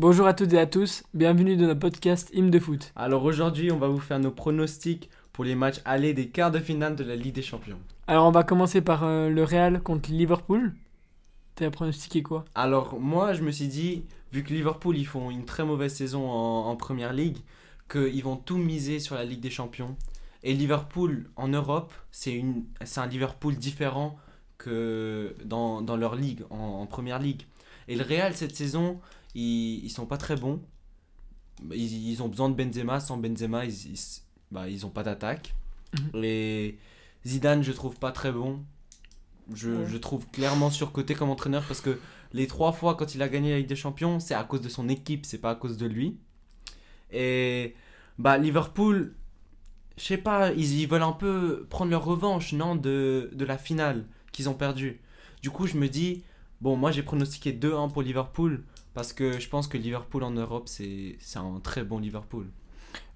Bonjour à toutes et à tous, bienvenue dans notre podcast Hymne de foot. Alors aujourd'hui, on va vous faire nos pronostics pour les matchs allés des quarts de finale de la Ligue des Champions. Alors on va commencer par euh, le Real contre Liverpool. T'as pronostiqué quoi? Alors moi, je me suis dit, vu que Liverpool, ils font une très mauvaise saison en, en Première Ligue, qu'ils vont tout miser sur la Ligue des Champions. Et Liverpool en Europe, c'est un Liverpool différent que dans, dans leur ligue, en, en Première Ligue. Et le Real, cette saison, ils, ils sont pas très bons. Ils, ils ont besoin de Benzema. Sans Benzema, ils, ils, bah, ils ont pas d'attaque. Et Zidane, je trouve pas très bon. Je, Ouais. je trouve clairement surcoté comme entraîneur parce que les trois fois quand il a gagné la Ligue des Champions, c'est à cause de son équipe, c'est pas à cause de lui. Et bah Liverpool, je sais pas, ils, ils veulent un peu prendre leur revanche, non, de, de la finale qu'ils ont perdue. Du coup, je me dis, bon, moi j'ai pronostiqué 2-1 pour Liverpool parce que je pense que Liverpool en Europe, c'est un très bon Liverpool.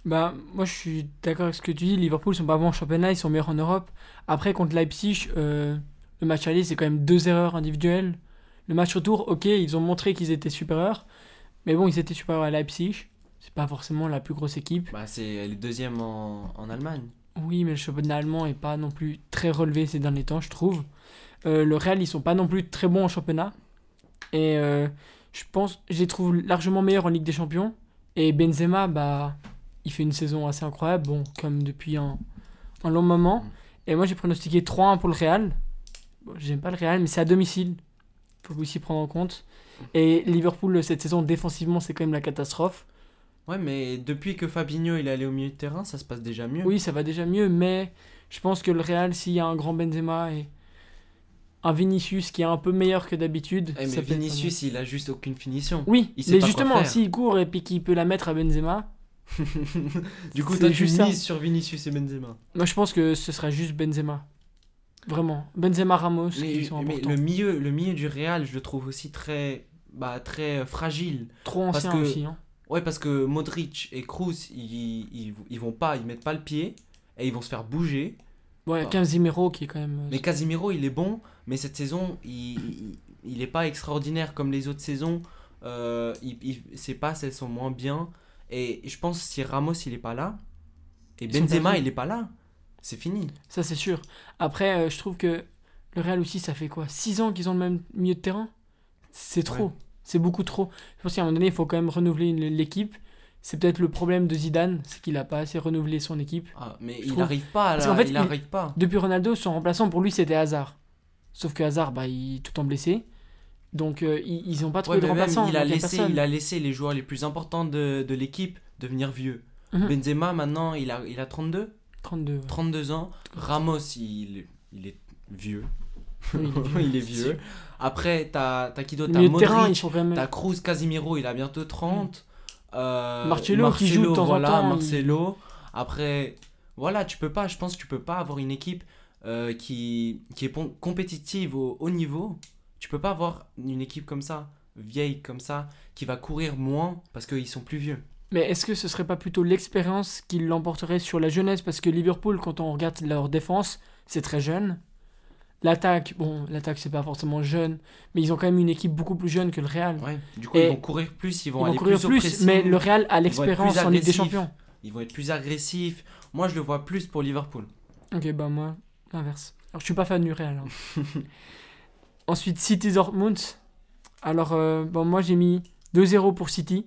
Bah moi je suis d'accord avec ce que tu dis, Liverpool sont pas bons en championnat, ils sont meilleurs en Europe. Après contre Leipzig, euh, le match aller c'est quand même deux erreurs individuelles. Le match retour, ok, ils ont montré qu'ils étaient supérieurs, mais bon ils étaient supérieurs à Leipzig. C'est pas forcément la plus grosse équipe. Bah, c'est les deuxièmes en, en Allemagne. Oui, mais le championnat allemand est pas non plus très relevé ces derniers temps, je trouve. Euh, le Real, ils sont pas non plus très bons en championnat. Et euh, je pense, je les trouve largement meilleurs en Ligue des Champions. Et Benzema, bah, il fait une saison assez incroyable, bon, comme depuis un, un long moment. Mm. Et moi, j'ai pronostiqué 3-1 pour le Real. Bon, J'aime pas le Real, mais c'est à domicile. Faut aussi prendre en compte. Et Liverpool, cette saison, défensivement, c'est quand même la catastrophe. Ouais, mais depuis que Fabinho il est allé au milieu de terrain, ça se passe déjà mieux. Oui, ça va déjà mieux, mais je pense que le Real, s'il y a un grand Benzema et un Vinicius qui est un peu meilleur que d'habitude, Eh, mais Vinicius, il a juste aucune finition. Oui, il sait mais pas justement, s'il court et puis qu'il peut la mettre à Benzema, du coup, tu juste ça. mises sur Vinicius et Benzema. moi je pense que ce sera juste Benzema. Vraiment. Benzema Ramos Mais, qui sont mais le, milieu, le milieu du Real, je le trouve aussi très, bah, très euh, fragile. Trop parce ancien que- aussi. Hein. Ouais, parce que Modric et Kroos, ils, ils, ils vont pas, ils mettent pas le pied et ils vont se faire bouger. Ouais. Casemiro qui est quand même. euh, Mais Casimiro, il est bon, mais cette saison, il, il, il est pas extraordinaire comme les autres saisons. Euh, il, il- ses passes, elles sont moins bien. Et je pense si Ramos, il est pas là, et Ils Benzema, il est pas là, c'est fini. Ça c'est sûr. Après, euh, je trouve que le Real aussi, ça fait quoi? 6 ans qu'ils ont le même milieu de terrain? C'est trop. Ouais. C'est beaucoup trop. Je pense qu'à un moment donné, il faut quand même renouveler l'équipe. C'est peut-être le problème de Zidane, c'est qu'il a pas assez renouvelé son équipe. Ah, mais il n'arrive pas, qu'en fait, il il- arrive pas. Depuis Ronaldo, son remplaçant pour lui c'était Hazard. Sauf que Hazard, bah, il est tout en blessé. Donc euh, ils, ils ont pas trouvé Ouais, de remplaçant. il, a laissé, personne. il a laissé les joueurs les plus importants de, de l'équipe devenir vieux. Mhm. Benzema, maintenant, il a, il a 32, 32. ouais. 32 ans. Ramos, il, il est vieux. Oui, il est vieux. Après, t'as t'as qui d'autre? T'as Modric, t'as Cruz, Casimiro, il a bientôt 30. Euh, Marcelo qui joue de temps en voilà, il- Marcelo. Après, voilà, tu peux pas, je pense que tu peux pas avoir une équipe euh, qui, qui est compétitive au haut niveau. Tu peux pas avoir une équipe comme ça, vieille comme ça, qui va courir moins parce qu'ils sont plus vieux. Mais est-ce que ce serait pas plutôt l'expérience qui l'emporterait sur la jeunesse? Parce que Liverpool, quand on regarde leur défense, c'est très jeune. L'attaque, bon, l'attaque c'est pas forcément jeune, mais ils ont quand même une équipe beaucoup plus jeune que le Real. Ouais. Du coup, Et ils vont courir plus, ils Ils vont vont aller courir plus, au plus, pressing, mais le Real a l'expérience en Ligue des. Champions. Ils vont être plus agressifs. Moi, je le vois plus pour Liverpool. Ok, bah moi, l'inverse. Alors je suis pas fan du Real. hein. Ensuite, City Dortmund. Alors, euh, bon, moi j'ai mis 2-0 pour City.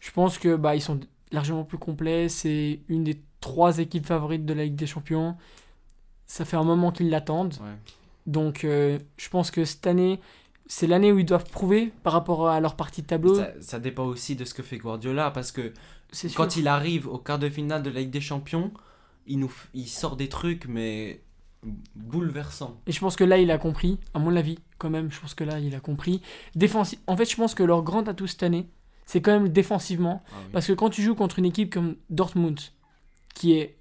Je pense que bah, ils sont largement plus complets. C'est une des trois équipes favorites de la Ligue des Champions. Ça fait un moment qu'ils l'attendent. Ouais. Donc, euh, je pense que cette année, c'est l'année où ils doivent prouver par rapport à leur partie de tableau. Ça, ça dépend aussi de ce que fait Guardiola parce que quand il arrive au quart de finale de la Ligue des Champions, il, nous, il sort des trucs mais bouleversants. Et je pense que là, il a compris, à mon avis, quand même, je pense que là, il a compris. Défensi- En fait, je pense que leur grand atout cette année, c'est quand même défensivement. Ah oui. Parce que quand tu joues contre une équipe comme Dortmund, qui est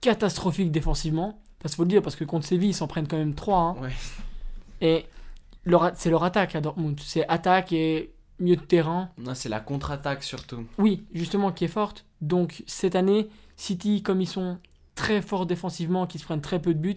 catastrophique défensivement, parce qu'il faut le dire, parce que contre Séville, ils s'en prennent quand même 3. Ouais. Et leur c'est leur attaque à Dortmund. C'est attaque et milieu de terrain. Non, c'est la contre-attaque surtout. Oui, justement, qui est forte. Donc, cette année, City, comme ils sont très forts défensivement, qui se prennent très peu de buts,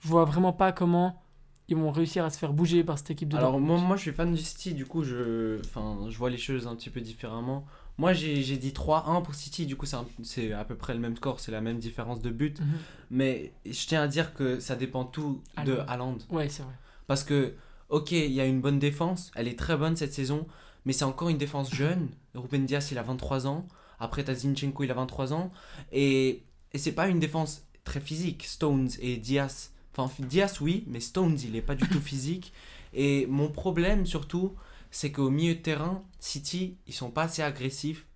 je vois vraiment pas comment ils vont réussir à se faire bouger par cette équipe de Alors Dortmund. moi, moi je suis fan du City, du coup je, enfin, je vois les choses un petit peu différemment. Moi j'ai dit 3-1 pour City, du coup c'est à peu près le même score, c'est la même différence de but. Mhm. Mais je tiens à dire que ça dépend tout de Haaland. Ouais, c'est vrai. Parce que, ok, il y a une bonne défense, elle est très bonne cette saison, mais c'est encore une défense jeune. Ruben Dias, il a 23 ans. Après, t'as Zinchenko, il a 23 ans. Et, et c'est pas une défense très physique. Stones et Diaz. Enfin, Diaz, oui, mais Stones, il est pas du tout physique. Et mon problème, surtout, c'est qu'au milieu de terrain, City, ils sont pas assez agressifs.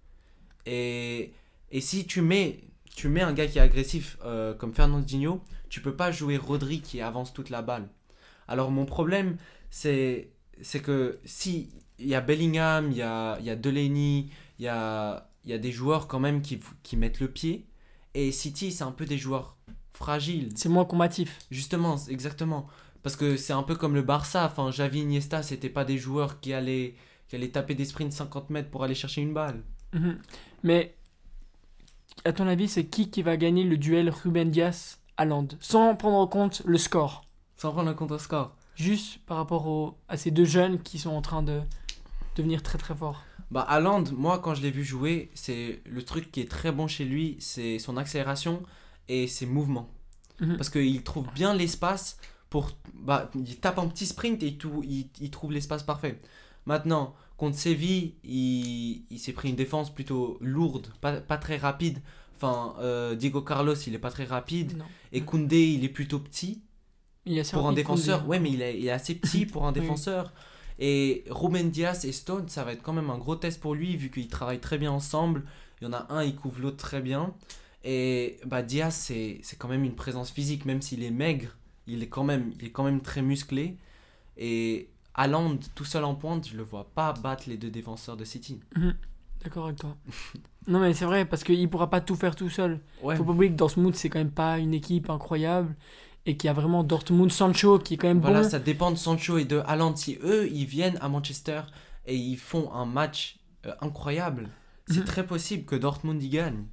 Et, et si tu mets, tu mets un gars qui est agressif euh, comme Fernandinho, tu peux pas jouer Rodri qui avance toute la balle. Alors mon problème, c'est c'est que si il y a Bellingham, il y a, y a Delaney, il y a, y a des joueurs quand même qui, qui mettent le pied. Et City, c'est un peu des joueurs fragiles. C'est moins combatif. Justement, exactement. Parce que c'est un peu comme le Barça. Enfin, Xavi, Iniesta, c'était pas des joueurs qui allaient, qui allaient taper des sprints 50 mètres pour aller chercher une balle. Mhm. Mais, à ton avis, c'est qui qui va gagner le duel Ruben Diaz-Haaland Sans prendre en compte le score. Sans prendre un contre-score. Juste par rapport au- à ces deux jeunes qui sont en train de devenir très très forts. Bah, Haaland, moi, quand je l'ai vu jouer, c'est le truc qui est très bon chez lui, c'est son accélération et ses mouvements. Mhm. Parce qu'il trouve bien l'espace pour. Bah, il tape un petit sprint et il, tou- il, il trouve l'espace parfait. Maintenant, contre Séville, il, il s'est pris une défense plutôt lourde, pas, pas très rapide. Enfin, euh, Diego Carlos, il est pas très rapide. Non. Et Koundé, il est plutôt petit Il a pour un défenseur. Koundé. Ouais, mais il est, il est assez petit pour un Oui. défenseur. Et Ruben Diaz et Stone, ça va être quand même un gros test pour lui, vu qu'ils travaillent très bien ensemble. Il y en a un, il couvre l'autre très bien. Et bah, Diaz, c'est quand même une présence physique, même s'il est maigre, il est, quand même, il est quand même très musclé. Et Haaland, tout seul en pointe, je le vois pas battre les deux défenseurs de City. D'accord avec toi. non mais c'est vrai parce qu'il pourra pas tout faire tout seul. Ouais, Faut pas oublier que Dortmund c'est quand même pas une équipe incroyable et qu'il y a vraiment Dortmund Sancho qui est quand même voilà, bon. ça dépend de Sancho et de Haaland. Si eux, ils viennent à Manchester et ils font un match euh, incroyable, c'est Mhm. très possible que Dortmund y gagne.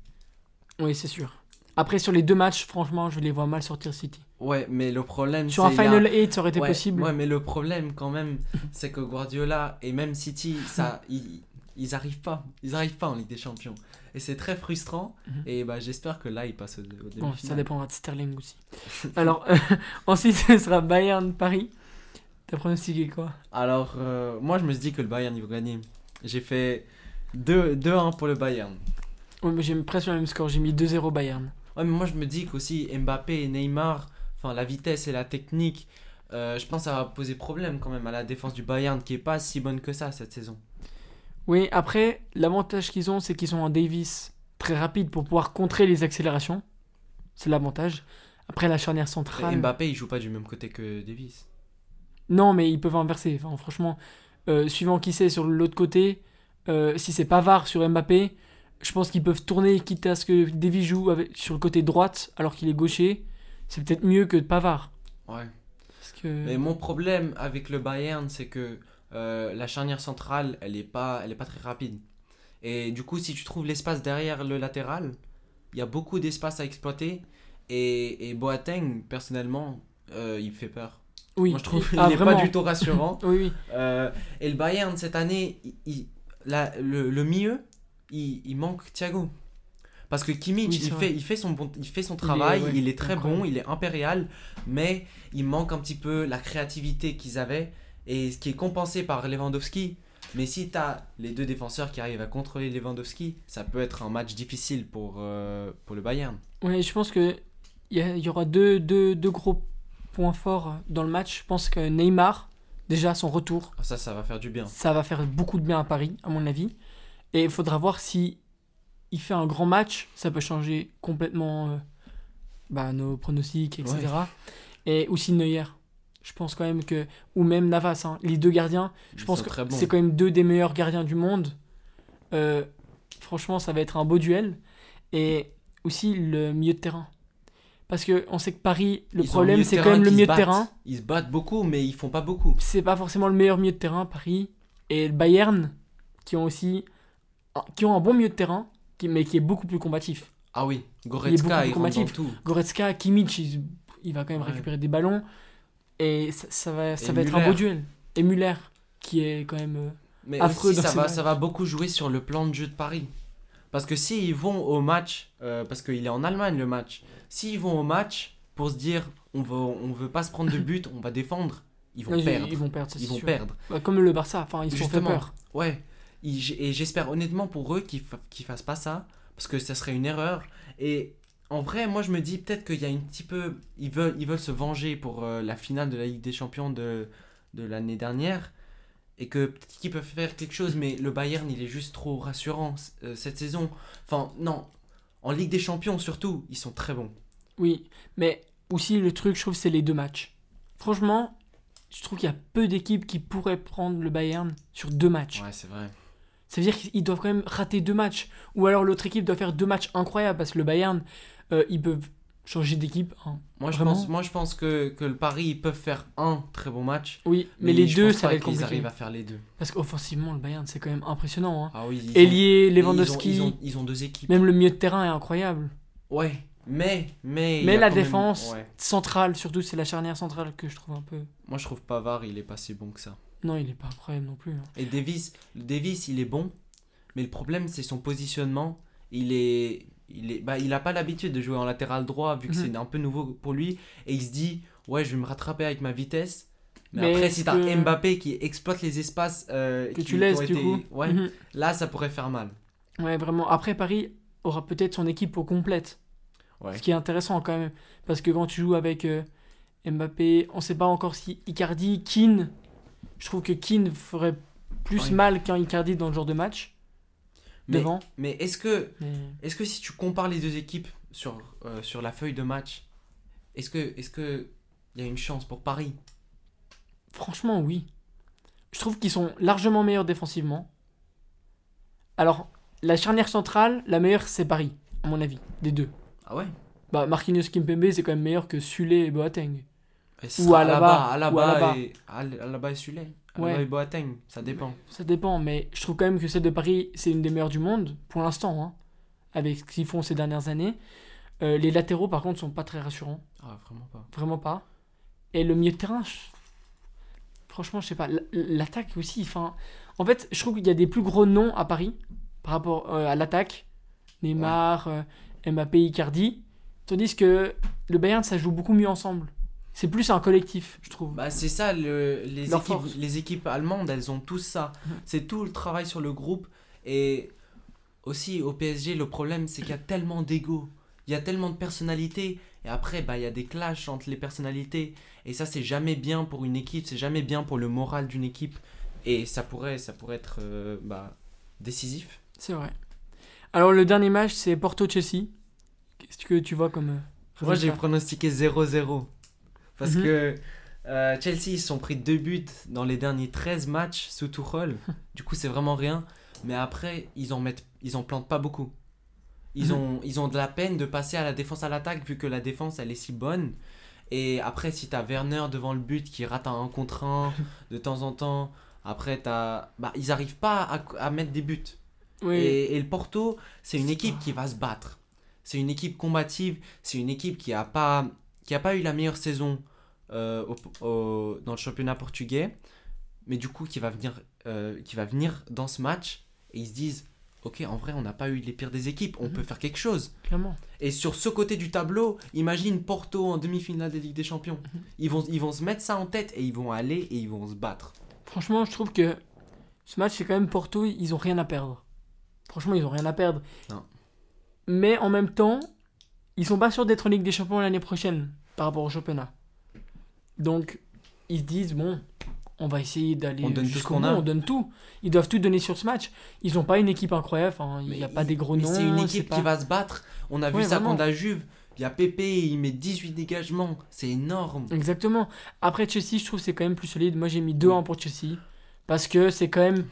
Oui c'est sûr. Après sur les deux matchs franchement je les vois mal sortir City. Ouais, mais le problème, Sur un Final 8 ça aurait été ouais, possible. Ouais, mais le problème quand même, c'est que Guardiola et même City, ça, ils, ils arrivent pas, ils arrivent pas en Ligue des Champions. Et c'est très frustrant. Mhm. Et bah j'espère que là, ils passent au, au Bon, ça dépendra de Sterling aussi. Alors ensuite ce sera Bayern Paris. T'as pronostiqué quoi? Alors euh, moi, je me suis dit que le Bayern il va gagner. J'ai fait 2 2-1 pour le Bayern. Ouais, mais j'ai presque le même score, j'ai mis 2-0 Bayern. Ouais, mais moi je me dis qu'aussi Mbappé et Neymar, enfin la vitesse et la technique, euh, je pense que ça va poser problème quand même à la défense du Bayern qui est pas si bonne que ça cette saison. Oui, après, l'avantage qu'ils ont, c'est qu'ils sont en Davis très rapide pour pouvoir contrer les accélérations. C'est l'avantage. Après, la charnière Et centrale. Mbappé il joue pas du même côté que Davis. Non, mais ils peuvent inverser. Enfin, franchement, euh, suivant qui c'est sur l'autre côté, euh, si c'est Pavard sur Mbappé, je pense qu'ils peuvent tourner, quitte à ce que Davis joue avec, sur le côté droite alors qu'il est gaucher. C'est peut-être mieux que de Pavard. Ouais. Parce que... Mais mon problème avec le Bayern, c'est que euh, la charnière centrale, elle est pas, elle est pas très rapide. Et du coup, si tu trouves l'espace derrière le latéral, il y a beaucoup d'espace à exploiter. Et, et Boateng, personnellement, euh, il me fait peur. oui, Moi, je trouve qu'il Ah, n'est pas du tout rassurant. Oui, oui. Euh, et le Bayern, cette année, il- il- la- le, le milieu, il, il manque Thiago. Parce que Kimmich, Oui, il, vrai. fait, il, fait son bon, il fait son travail, ouais, il est très incroyable. bon, il est impérial, mais il manque un petit peu la créativité qu'ils avaient, et ce qui est compensé par Lewandowski. Mais si tu as les deux défenseurs qui arrivent à contrôler Lewandowski, ça peut être un match difficile pour, euh, pour le Bayern. Ouais, je pense que il y, a- y aura deux, deux, deux gros points forts dans le match. Je pense que Neymar, déjà son retour, Ah, Ça, ça va faire du bien. ça va faire beaucoup de bien à Paris, à mon avis. Et il faudra voir si il fait un grand match, ça peut changer complètement euh, bah, nos pronostics, etc. Et aussi Neuer. Je pense quand même que, ou même Navas, hein, les deux gardiens, je pense que c'est quand même deux des meilleurs gardiens du monde. Euh, franchement, ça va être un beau duel. Et aussi le milieu de terrain. Parce que on sait que Paris, le Ils problème, c'est quand même le milieu de terrain. Ils se battent beaucoup, mais ils font pas beaucoup. C'est pas forcément le meilleur milieu de terrain, Paris. Et le Bayern, qui ont aussi qui ont un bon milieu de terrain, qui, mais qui est beaucoup plus combatif. Ah oui, beaucoup Goretzka, plus il, rentre dans combatif. tout. Goretzka, Kimmich, il, il va quand même Ouais. récupérer des ballons. Et ça, ça va, ça Et va être un beau duel. Et Muller, qui est quand même. euh, Mais affreux aussi, ça va, matchs. ça va beaucoup jouer sur le plan de jeu de Paris. Parce que s'ils vont au match, euh, parce qu'il est en Allemagne le match, s'ils vont au match pour se dire on veut, on veut pas se prendre de but, on va défendre, ils vont perdre. ils vont perdre, Ils vont perdre. Bah, comme le Barça, enfin, ils se Justement. peur. Ouais. Et j'espère honnêtement pour eux qu'ils qu'ils fassent pas ça, parce que ça serait une erreur. Et en vrai, moi je me dis peut-être qu'il y a un petit peu. Ils veulent, ils veulent se venger pour euh, la finale de la Ligue des Champions de, de l'année dernière. Et que peut-être qu'ils peuvent faire quelque chose, mais le Bayern il est juste trop rassurant euh, cette saison. Enfin, non. En Ligue des Champions surtout, ils sont très bons. Oui, mais aussi le truc, je trouve, c'est les deux matchs. Franchement, je trouve qu'il y a peu d'équipes qui pourraient prendre le Bayern sur deux matchs. Ouais, c'est vrai. Ça veut dire qu'ils doivent quand même rater deux matchs. Ou alors l'autre équipe doit faire deux matchs incroyables parce que le Bayern, euh, ils peuvent changer d'équipe. hein. Moi je Vraiment pense, moi, je pense que, que le Paris ils peuvent faire un très bon match. Oui, mais, les deux, ça va être compliqué. arrivent à faire les deux. Parce qu'offensivement, le Bayern, c'est quand même impressionnant. Hein. Ah oui, ils ont- Mais Lewandowski, Ils ont, ils, ont, ils ont deux équipes. même le milieu de terrain est incroyable. Ouais, mais. Mais, Mais la même- défense- ouais. Centrale, surtout, c'est la charnière centrale que je trouve un peu. Moi, je trouve Pavard, il est pas si bon que ça. Non, il est pas incroyable non plus. hein. Et Davis, Davis, il est bon, mais le problème, c'est son positionnement. Il est. Il, est, bah, il a pas l'habitude de jouer en latéral droit vu que Mhm. c'est un peu nouveau pour lui et il se dit ouais je vais me rattraper avec ma vitesse mais, Mais après si t'as que- Mbappé qui exploite les espaces euh, Que qui tu laisses, du été- coup. ouais Mhm. là ça pourrait faire mal Ouais, vraiment. Après, Paris aura peut-être son équipe au complète. ouais Ce qui est intéressant quand même. Parce que quand tu joues avec euh, Mbappé, on sait pas encore si Icardi, Keane. Je trouve que Keane ferait plus Ouais. mal qu'un Icardi dans le genre de match. mais, devant. mais est-ce que Mais... Que si tu compares les deux équipes sur, euh, sur la feuille de match, est-ce que est-ce que il y a une chance pour Paris? Franchement, oui. Je trouve qu'ils sont largement meilleurs défensivement. Alors, la charnière centrale, la meilleure, c'est Paris, à mon avis, des deux. Ah ouais? Bah, Marquinhos Kimpembe, c'est quand même meilleur que Sule et Boateng. Ou Alaba, Alaba, Alaba et Al- Alaba et Sule. Alaba Ouais. et Boateng, ça dépend. Ça dépend, mais je trouve quand même que celle de Paris, c'est une des meilleures du monde, pour l'instant, hein, avec ce qu'ils font ces dernières années. Euh, les latéraux, par contre, sont pas très rassurants. Ah vraiment pas. Vraiment pas. Et le milieu de terrain, je- franchement, je sais pas. L'attaque aussi, enfin. En fait, je trouve qu'il y a des plus gros noms à Paris par rapport euh, à l'attaque. Neymar, euh, Mbappé, Icardi. Tandis que le Bayern, ça joue beaucoup mieux ensemble. C'est plus un collectif, je trouve. Bah c'est ça le, les Leur équipes force. les équipes allemandes, elles ont tous ça. Mhm. C'est tout le travail sur le groupe et aussi au PSG le problème c'est qu'il y a tellement d'ego. Il y a tellement de personnalités et après bah il y a des clashs entre les personnalités et ça c'est jamais bien pour une équipe, c'est jamais bien pour le moral d'une équipe et ça pourrait ça pourrait être euh, bah, décisif. C'est vrai. Alors, le dernier match, c'est Porto-Chelsea. Qu'est-ce que tu vois comme. euh, Moi j'ai pronostiqué 0-0 parce Mhm. que euh, Chelsea ils se sont pris deux buts dans les derniers 13 matchs sous Tuchel. du coup c'est vraiment rien mais après ils en mettent ils en plantent pas beaucoup. Ils Mhm. ont ils ont de la peine de passer à la défense à l'attaque vu que la défense elle est si bonne. Et après si t'as Werner devant le but qui rate un 1 contre 1 de temps en temps, après t'as bah ils arrivent pas à, à mettre des buts. Oui. Et, et le Porto, c'est une équipe qui va se battre. C'est une équipe combative. C'est une équipe qui a pas, qui a pas eu la meilleure saison euh, au- au- dans le championnat portugais, mais du coup qui va venir, euh, qui va venir dans ce match et ils se disent, ok, en vrai, on n'a pas eu les pires des équipes. On Mhm. peut faire quelque chose. Clairement. Et sur ce côté du tableau, imagine Porto en demi-finale des Ligue des Champions. Mhm. Ils vont, ils vont se mettre ça en tête et ils vont aller et ils vont se battre. Franchement, je trouve que ce match, c'est quand même Porto, ils ont rien à perdre. Franchement, ils ont rien à perdre. Non. Mais en même temps, ils sont pas sûrs d'être en Ligue des Champions l'année prochaine par rapport au championnat. Donc, ils se disent, bon, on va essayer d'aller jusqu'au bout, a. on donne tout. Ils doivent tout donner sur ce match. Ils n'ont pas une équipe incroyable, enfin, il n'y a pas des gros noms. C'est une équipe pas- qui va se battre. On a vu ça vraiment. contre la Juve. Il y a Pépé, il met 18 dégagements. C'est énorme. Exactement. Après Chelsea, je trouve que c'est quand même plus solide. Moi, j'ai mis 2-1 pour Chelsea. Parce que c'est quand même.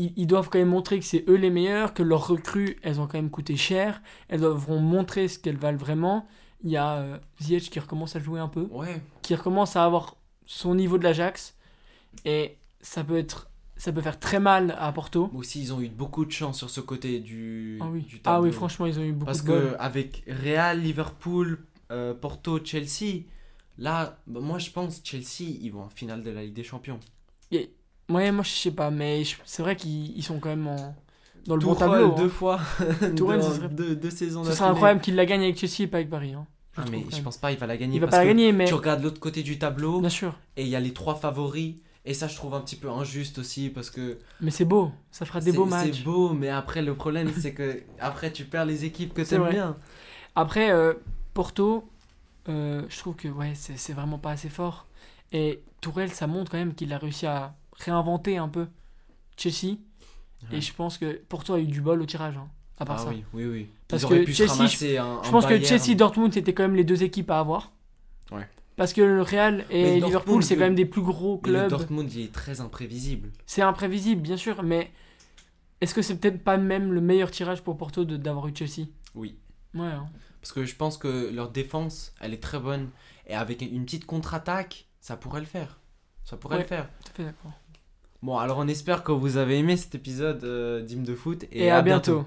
Ils, ils doivent quand même montrer que c'est eux les meilleurs, que leurs recrues, elles ont quand même coûté cher. Elles devront montrer ce qu'elles valent vraiment. Il y a euh, Ziyech qui recommence à jouer un peu, Ouais. qui recommence à avoir son niveau de l'Ajax. Et ça peut être. Ça peut faire très mal à Porto. Aussi, ils ont eu beaucoup de chance sur ce côté du, Ah oui. du Ah oui, franchement, ils ont eu beaucoup Parce de bol. que avec Real, Liverpool, euh, Porto, Chelsea, Là, bah, moi je pense Chelsea, ils vont en finale de la Ligue des Champions. Ouais, moi je sais pas, mais je- c'est vrai qu'ils ils sont quand même en- dans le bon tableau. deux hein. fois, Tourelle, dans serait- deux, deux saisons Ce serait incroyable qu'il la gagne avec Chelsea et pas avec Paris. hein. Je Ah, mais je pense pas il va la gagner. Il va parce pas la gagner, mais Tu regardes l'autre côté du tableau bien sûr. et il y a les trois favoris. Et ça, je trouve un petit peu injuste aussi parce que Mais c'est beau, ça fera des beaux matchs. c'est beau, mais après, le problème, c'est que après tu perds les équipes que t'aimes bien. Après, euh, Porto, euh, je trouve que ouais, c'est c'est vraiment pas assez fort. Et Tourelle, ça montre quand même qu'il a réussi à réinventer un peu Chelsea. Ouais. Et je pense que Porto a eu du bol au tirage, hein, à part Ah ça. oui, oui, oui. Parce que pu Chelsea, un, Je pense que. Chelsea Dortmund, c'était quand même les deux équipes à avoir. Ouais. Parce que le Real et Liverpool, c'est quand même des plus gros Mais le clubs. Dortmund, il est très imprévisible. C'est imprévisible, bien sûr, mais est-ce que c'est peut-être pas même le meilleur tirage pour Porto d'avoir eu Chelsea? Oui. Ouais, hein. Parce que je pense que leur défense, elle est très bonne. Et avec une petite contre-attaque, ça pourrait le faire. Ça pourrait Ouais. le faire. tout à fait d'accord. Bon, alors on espère que vous avez aimé cet épisode euh, d'Hymne de foot. Et, à bientôt.